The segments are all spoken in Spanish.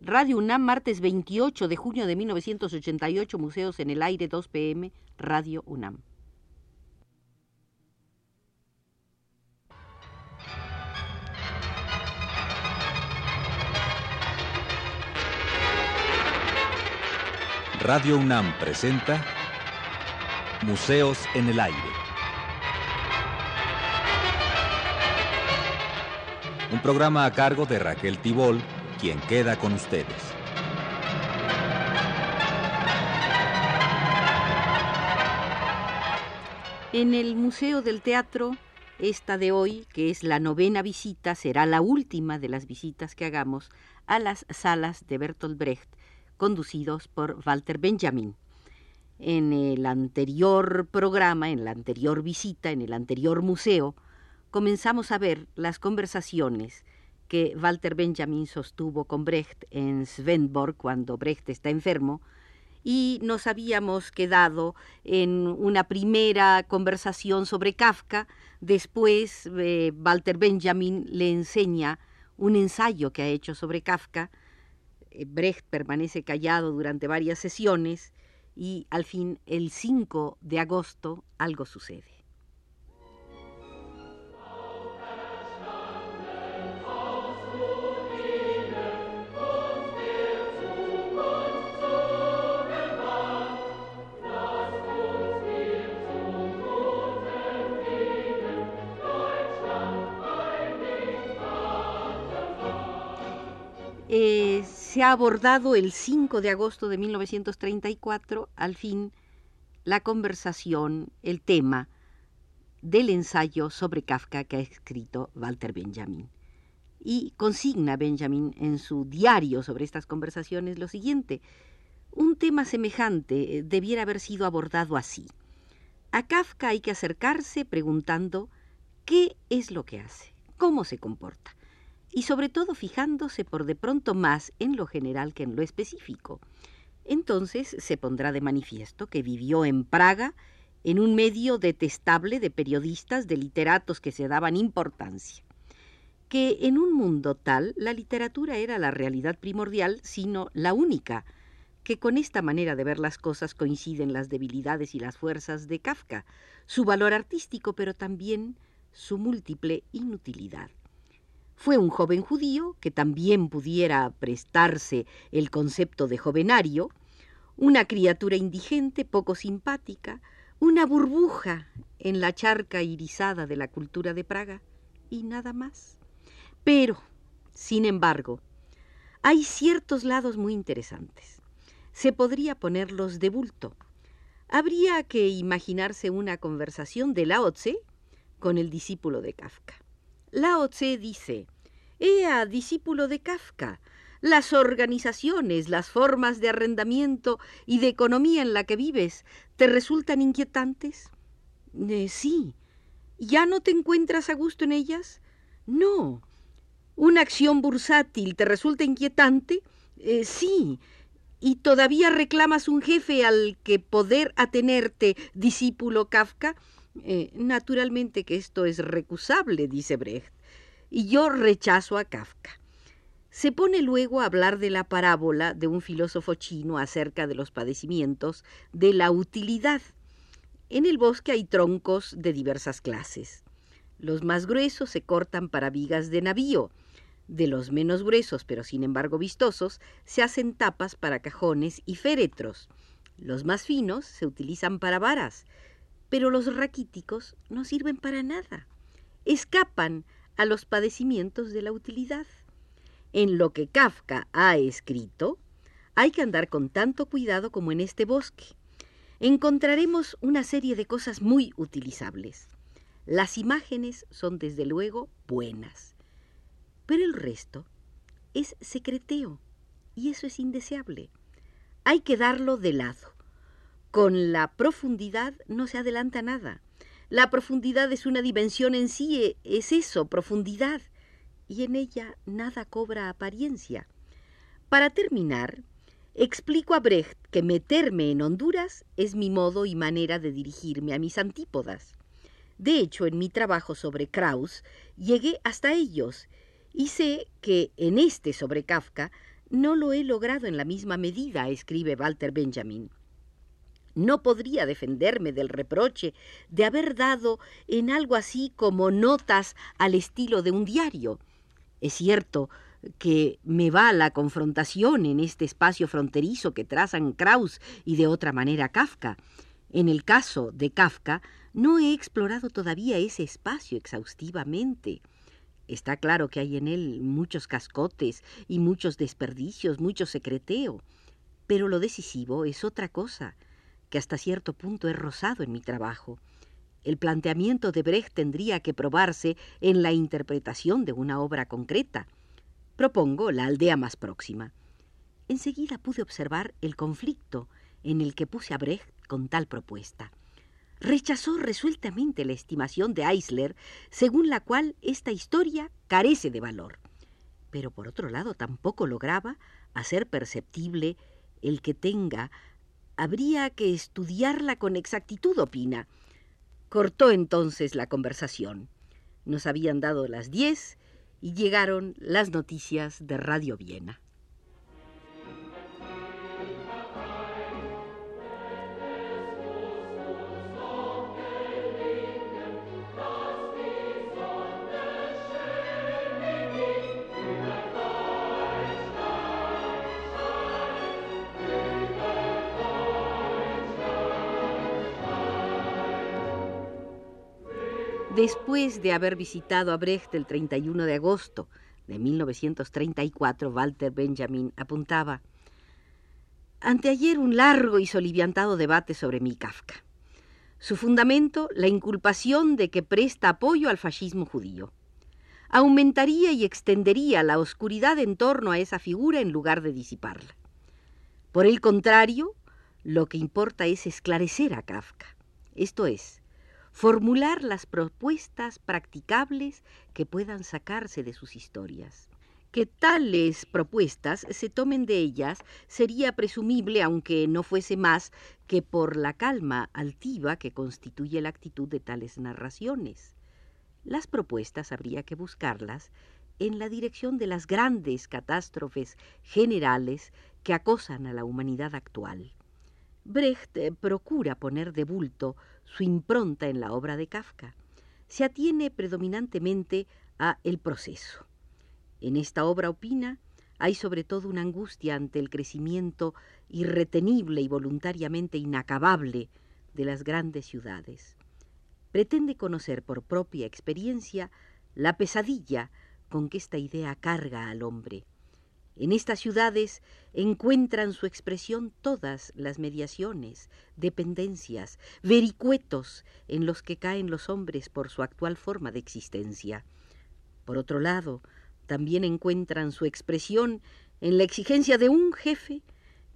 Radio UNAM, martes 28 de junio de 1988, Museos en el Aire, 2 pm, Radio UNAM. Radio UNAM presenta Museos en el Aire. Un programa a cargo de Raquel Tibol, quien queda con ustedes. En el Museo del Teatro, esta de hoy, que es la novena visita, será la última de las visitas que hagamos a las salas de Bertolt Brecht, conducidos por Walter Benjamin. En el anterior programa, en la anterior visita, en el anterior museo, comenzamos a ver las conversaciones que Walter Benjamin sostuvo con Brecht en Svenborg cuando Brecht está enfermo, y nos habíamos quedado en una primera conversación sobre Kafka, después eh, Walter Benjamin le enseña un ensayo que ha hecho sobre Kafka, eh, Brecht permanece callado durante varias sesiones y al fin el 5 de agosto algo sucede. Se ha abordado el 5 de agosto de 1934, al fin, la conversación, el tema del ensayo sobre Kafka que ha escrito Walter Benjamin. Y consigna Benjamin en su diario sobre estas conversaciones lo siguiente. Un tema semejante eh, debiera haber sido abordado así. A Kafka hay que acercarse preguntando qué es lo que hace, cómo se comporta y sobre todo fijándose por de pronto más en lo general que en lo específico. Entonces se pondrá de manifiesto que vivió en Praga en un medio detestable de periodistas, de literatos que se daban importancia, que en un mundo tal la literatura era la realidad primordial, sino la única, que con esta manera de ver las cosas coinciden las debilidades y las fuerzas de Kafka, su valor artístico, pero también su múltiple inutilidad. Fue un joven judío que también pudiera prestarse el concepto de jovenario, una criatura indigente, poco simpática, una burbuja en la charca irisada de la cultura de Praga y nada más. Pero, sin embargo, hay ciertos lados muy interesantes. Se podría ponerlos de bulto. Habría que imaginarse una conversación de Lao Tse con el discípulo de Kafka. Lao Tse dice, Ea, discípulo de Kafka, las organizaciones, las formas de arrendamiento y de economía en la que vives, ¿te resultan inquietantes? Eh, sí. ¿Ya no te encuentras a gusto en ellas? No. ¿Una acción bursátil te resulta inquietante? Eh, sí. ¿Y todavía reclamas un jefe al que poder atenerte, discípulo Kafka? Eh, naturalmente que esto es recusable, dice Brecht, y yo rechazo a Kafka. Se pone luego a hablar de la parábola de un filósofo chino acerca de los padecimientos de la utilidad. En el bosque hay troncos de diversas clases. Los más gruesos se cortan para vigas de navío. De los menos gruesos, pero sin embargo vistosos, se hacen tapas para cajones y féretros. Los más finos se utilizan para varas, pero los raquíticos no sirven para nada. Escapan a los padecimientos de la utilidad. En lo que Kafka ha escrito, hay que andar con tanto cuidado como en este bosque. Encontraremos una serie de cosas muy utilizables. Las imágenes son desde luego buenas, pero el resto es secreteo y eso es indeseable. Hay que darlo de lado. Con la profundidad no se adelanta nada. La profundidad es una dimensión en sí, e, es eso, profundidad, y en ella nada cobra apariencia. Para terminar, explico a Brecht que meterme en Honduras es mi modo y manera de dirigirme a mis antípodas. De hecho, en mi trabajo sobre Kraus llegué hasta ellos y sé que en este sobre Kafka No lo he logrado en la misma medida, escribe Walter Benjamin. No podría defenderme del reproche de haber dado en algo así como notas al estilo de un diario. Es cierto que me va la confrontación en este espacio fronterizo que trazan Kraus y de otra manera Kafka. En el caso de Kafka, no he explorado todavía ese espacio exhaustivamente. Está claro que hay en él muchos cascotes y muchos desperdicios, mucho secreteo. Pero lo decisivo es otra cosa, que hasta cierto punto he rozado en mi trabajo. El planteamiento de Brecht tendría que probarse en la interpretación de una obra concreta. Propongo la aldea más próxima. Enseguida pude observar el conflicto en el que puse a Brecht con tal propuesta. Rechazó resueltamente la estimación de Eisler, según la cual esta historia carece de valor. Pero por otro lado tampoco lograba hacer perceptible el que tenga habría que estudiarla con exactitud, opina. Cortó entonces la conversación. Nos habían dado las diez y llegaron las noticias de Radio Viena. Después de haber visitado a Brecht el 31 de agosto de 1934, Walter Benjamin apuntaba, Anteayer un largo y soliviantado debate sobre mi Kafka. Su fundamento, la inculpación de que presta apoyo al fascismo judío. Aumentaría y extendería la oscuridad en torno a esa figura en lugar de disiparla. Por el contrario, lo que importa es esclarecer a Kafka, esto es, formular las propuestas practicables que puedan sacarse de sus historias. Que tales propuestas se tomen de ellas sería presumible, aunque no fuese más que por la calma altiva que constituye la actitud de tales narraciones. Las propuestas habría que buscarlas en la dirección de las grandes catástrofes generales que acosan a la humanidad actual. Brecht eh, procura poner de bulto su impronta en la obra de Kafka. Se atiene predominantemente a el proceso. En esta obra, opina, hay sobre todo una angustia ante el crecimiento irretenible y voluntariamente inacabable de las grandes ciudades. Pretende conocer por propia experiencia la pesadilla con que esta idea carga al hombre en estas ciudades encuentran su expresión todas las mediaciones, dependencias, vericuetos en los que caen los hombres por su actual forma de existencia. Por otro lado, también encuentran su expresión en la exigencia de un jefe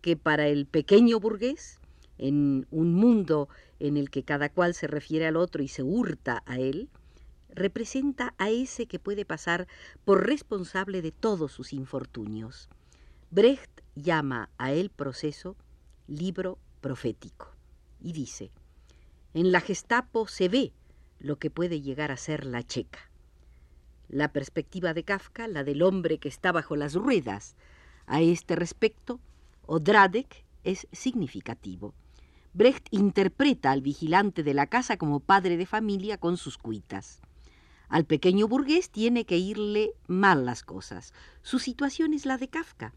que para el pequeño burgués, en un mundo en el que cada cual se refiere al otro y se hurta a él, representa a ese que puede pasar por responsable de todos sus infortunios. Brecht llama a el proceso libro profético y dice, en la Gestapo se ve lo que puede llegar a ser la checa. La perspectiva de Kafka, la del hombre que está bajo las ruedas. A este respecto, Odradek es significativo. Brecht interpreta al vigilante de la casa como padre de familia con sus cuitas. Al pequeño burgués tiene que irle mal las cosas. Su situación es la de Kafka.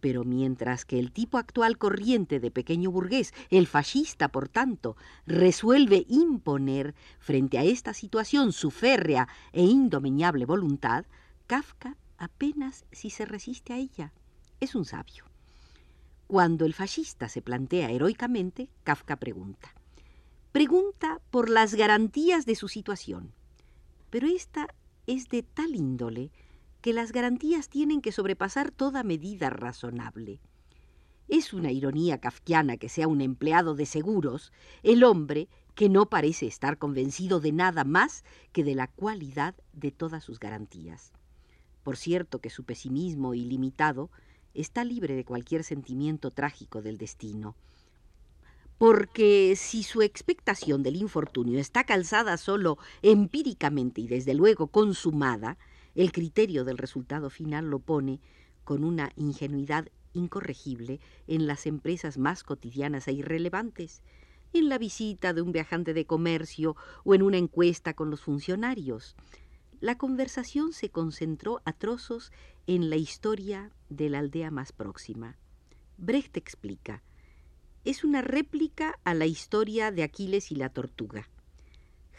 Pero mientras que el tipo actual corriente de pequeño burgués, el fascista, por tanto, resuelve imponer frente a esta situación su férrea e indomeñable voluntad, Kafka apenas si se resiste a ella. Es un sabio. Cuando el fascista se plantea heroicamente, Kafka pregunta. Pregunta por las garantías de su situación pero esta es de tal índole que las garantías tienen que sobrepasar toda medida razonable. Es una ironía kafkiana que sea un empleado de seguros el hombre que no parece estar convencido de nada más que de la cualidad de todas sus garantías. Por cierto que su pesimismo ilimitado está libre de cualquier sentimiento trágico del destino, porque si su expectación del infortunio está calzada solo empíricamente y desde luego consumada, el criterio del resultado final lo pone con una ingenuidad incorregible en las empresas más cotidianas e irrelevantes, en la visita de un viajante de comercio o en una encuesta con los funcionarios. La conversación se concentró a trozos en la historia de la aldea más próxima. Brecht explica, es una réplica a la historia de Aquiles y la tortuga.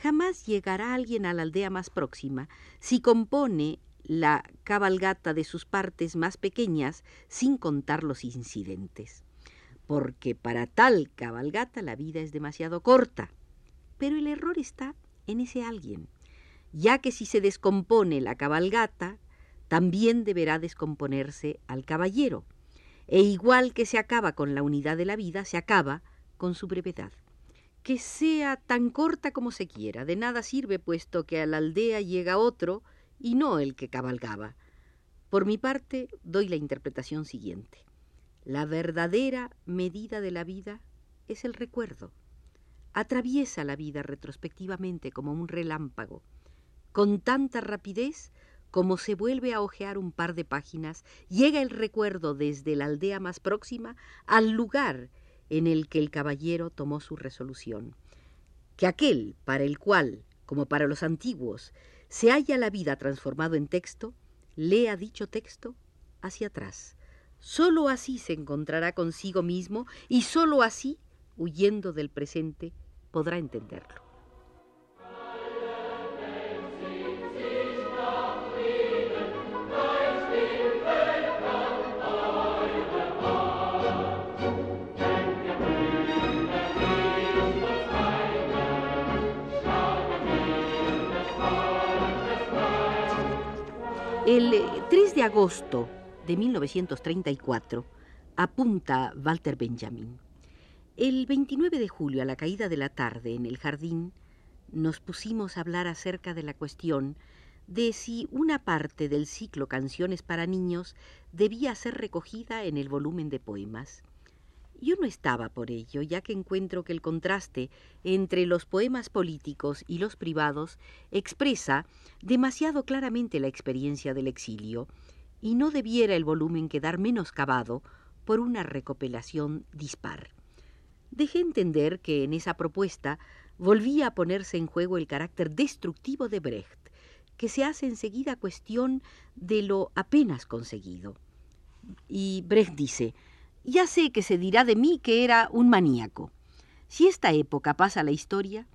Jamás llegará alguien a la aldea más próxima si compone la cabalgata de sus partes más pequeñas sin contar los incidentes. Porque para tal cabalgata la vida es demasiado corta. Pero el error está en ese alguien, ya que si se descompone la cabalgata, también deberá descomponerse al caballero, e igual que se acaba con la unidad de la vida, se acaba con su brevedad. Que sea tan corta como se quiera, de nada sirve puesto que a la aldea llega otro y no el que cabalgaba. Por mi parte, doy la interpretación siguiente. La verdadera medida de la vida es el recuerdo. Atraviesa la vida retrospectivamente como un relámpago, con tanta rapidez como se vuelve a hojear un par de páginas, llega el recuerdo desde la aldea más próxima al lugar en el que el caballero tomó su resolución. Que aquel para el cual, como para los antiguos, se halla la vida transformado en texto, lea dicho texto hacia atrás. Sólo así se encontrará consigo mismo y sólo así, huyendo del presente, podrá entenderlo. El 3 de agosto de 1934 apunta Walter Benjamin. El 29 de julio, a la caída de la tarde, en el jardín, nos pusimos a hablar acerca de la cuestión de si una parte del ciclo Canciones para Niños debía ser recogida en el volumen de poemas. Yo no estaba por ello, ya que encuentro que el contraste entre los poemas políticos y los privados expresa demasiado claramente la experiencia del exilio, y no debiera el volumen quedar menoscabado por una recopilación dispar. Dejé entender que en esa propuesta volvía a ponerse en juego el carácter destructivo de Brecht, que se hace enseguida cuestión de lo apenas conseguido. Y Brecht dice, ya sé que se dirá de mí que era un maníaco. Si esta época pasa la historia,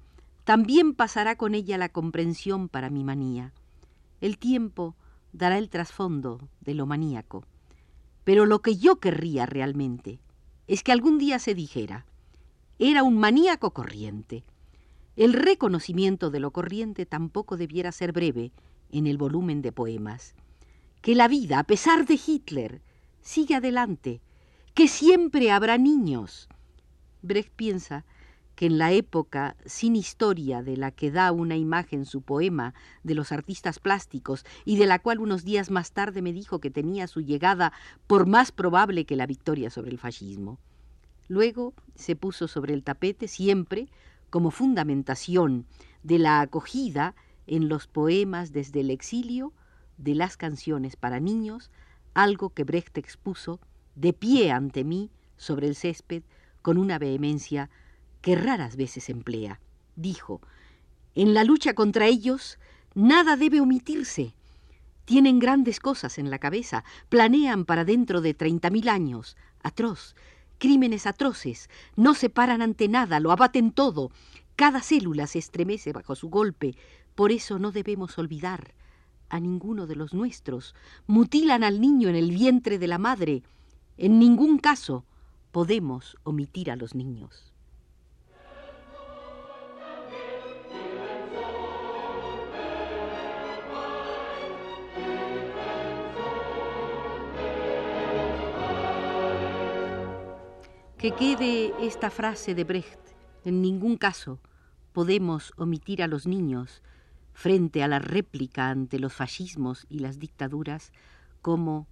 también pasará con ella la comprensión para mi manía. El tiempo dará el trasfondo de lo maníaco. Pero lo que yo querría realmente es que algún día se dijera, era un maníaco corriente. El reconocimiento de lo corriente tampoco debiera ser breve en el volumen de poemas. Que la vida, a pesar de Hitler, sigue adelante, que siempre habrá niños. Brecht piensa que en la época sin historia de la que da una imagen su poema de los artistas plásticos y de la cual unos días más tarde me dijo que tenía su llegada por más probable que la victoria sobre el fascismo. Luego se puso sobre el tapete siempre como fundamentación de la acogida en los poemas desde el exilio de las canciones para niños, algo que Brecht expuso de pie ante mí sobre el césped con una vehemencia que raras veces emplea. Dijo, en la lucha contra ellos nada debe omitirse. Tienen grandes cosas en la cabeza, planean para dentro de treinta mil años, atroz, crímenes atroces, no se paran ante nada, lo abaten todo, cada célula se estremece bajo su golpe, por eso no debemos olvidar a ninguno de los nuestros, mutilan al niño en el vientre de la madre, en ningún caso podemos omitir a los niños. Que quede esta frase de Brecht, en ningún caso podemos omitir a los niños frente a la réplica ante los fascismos y las dictaduras como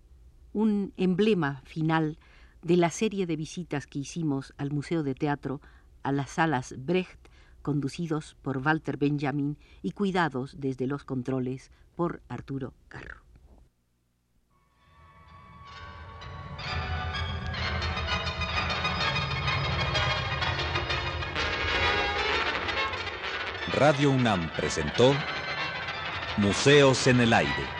un emblema final de la serie de visitas que hicimos al Museo de Teatro, a las salas Brecht, conducidos por Walter Benjamin y cuidados desde los controles por Arturo Carro. Radio UNAM presentó Museos en el Aire.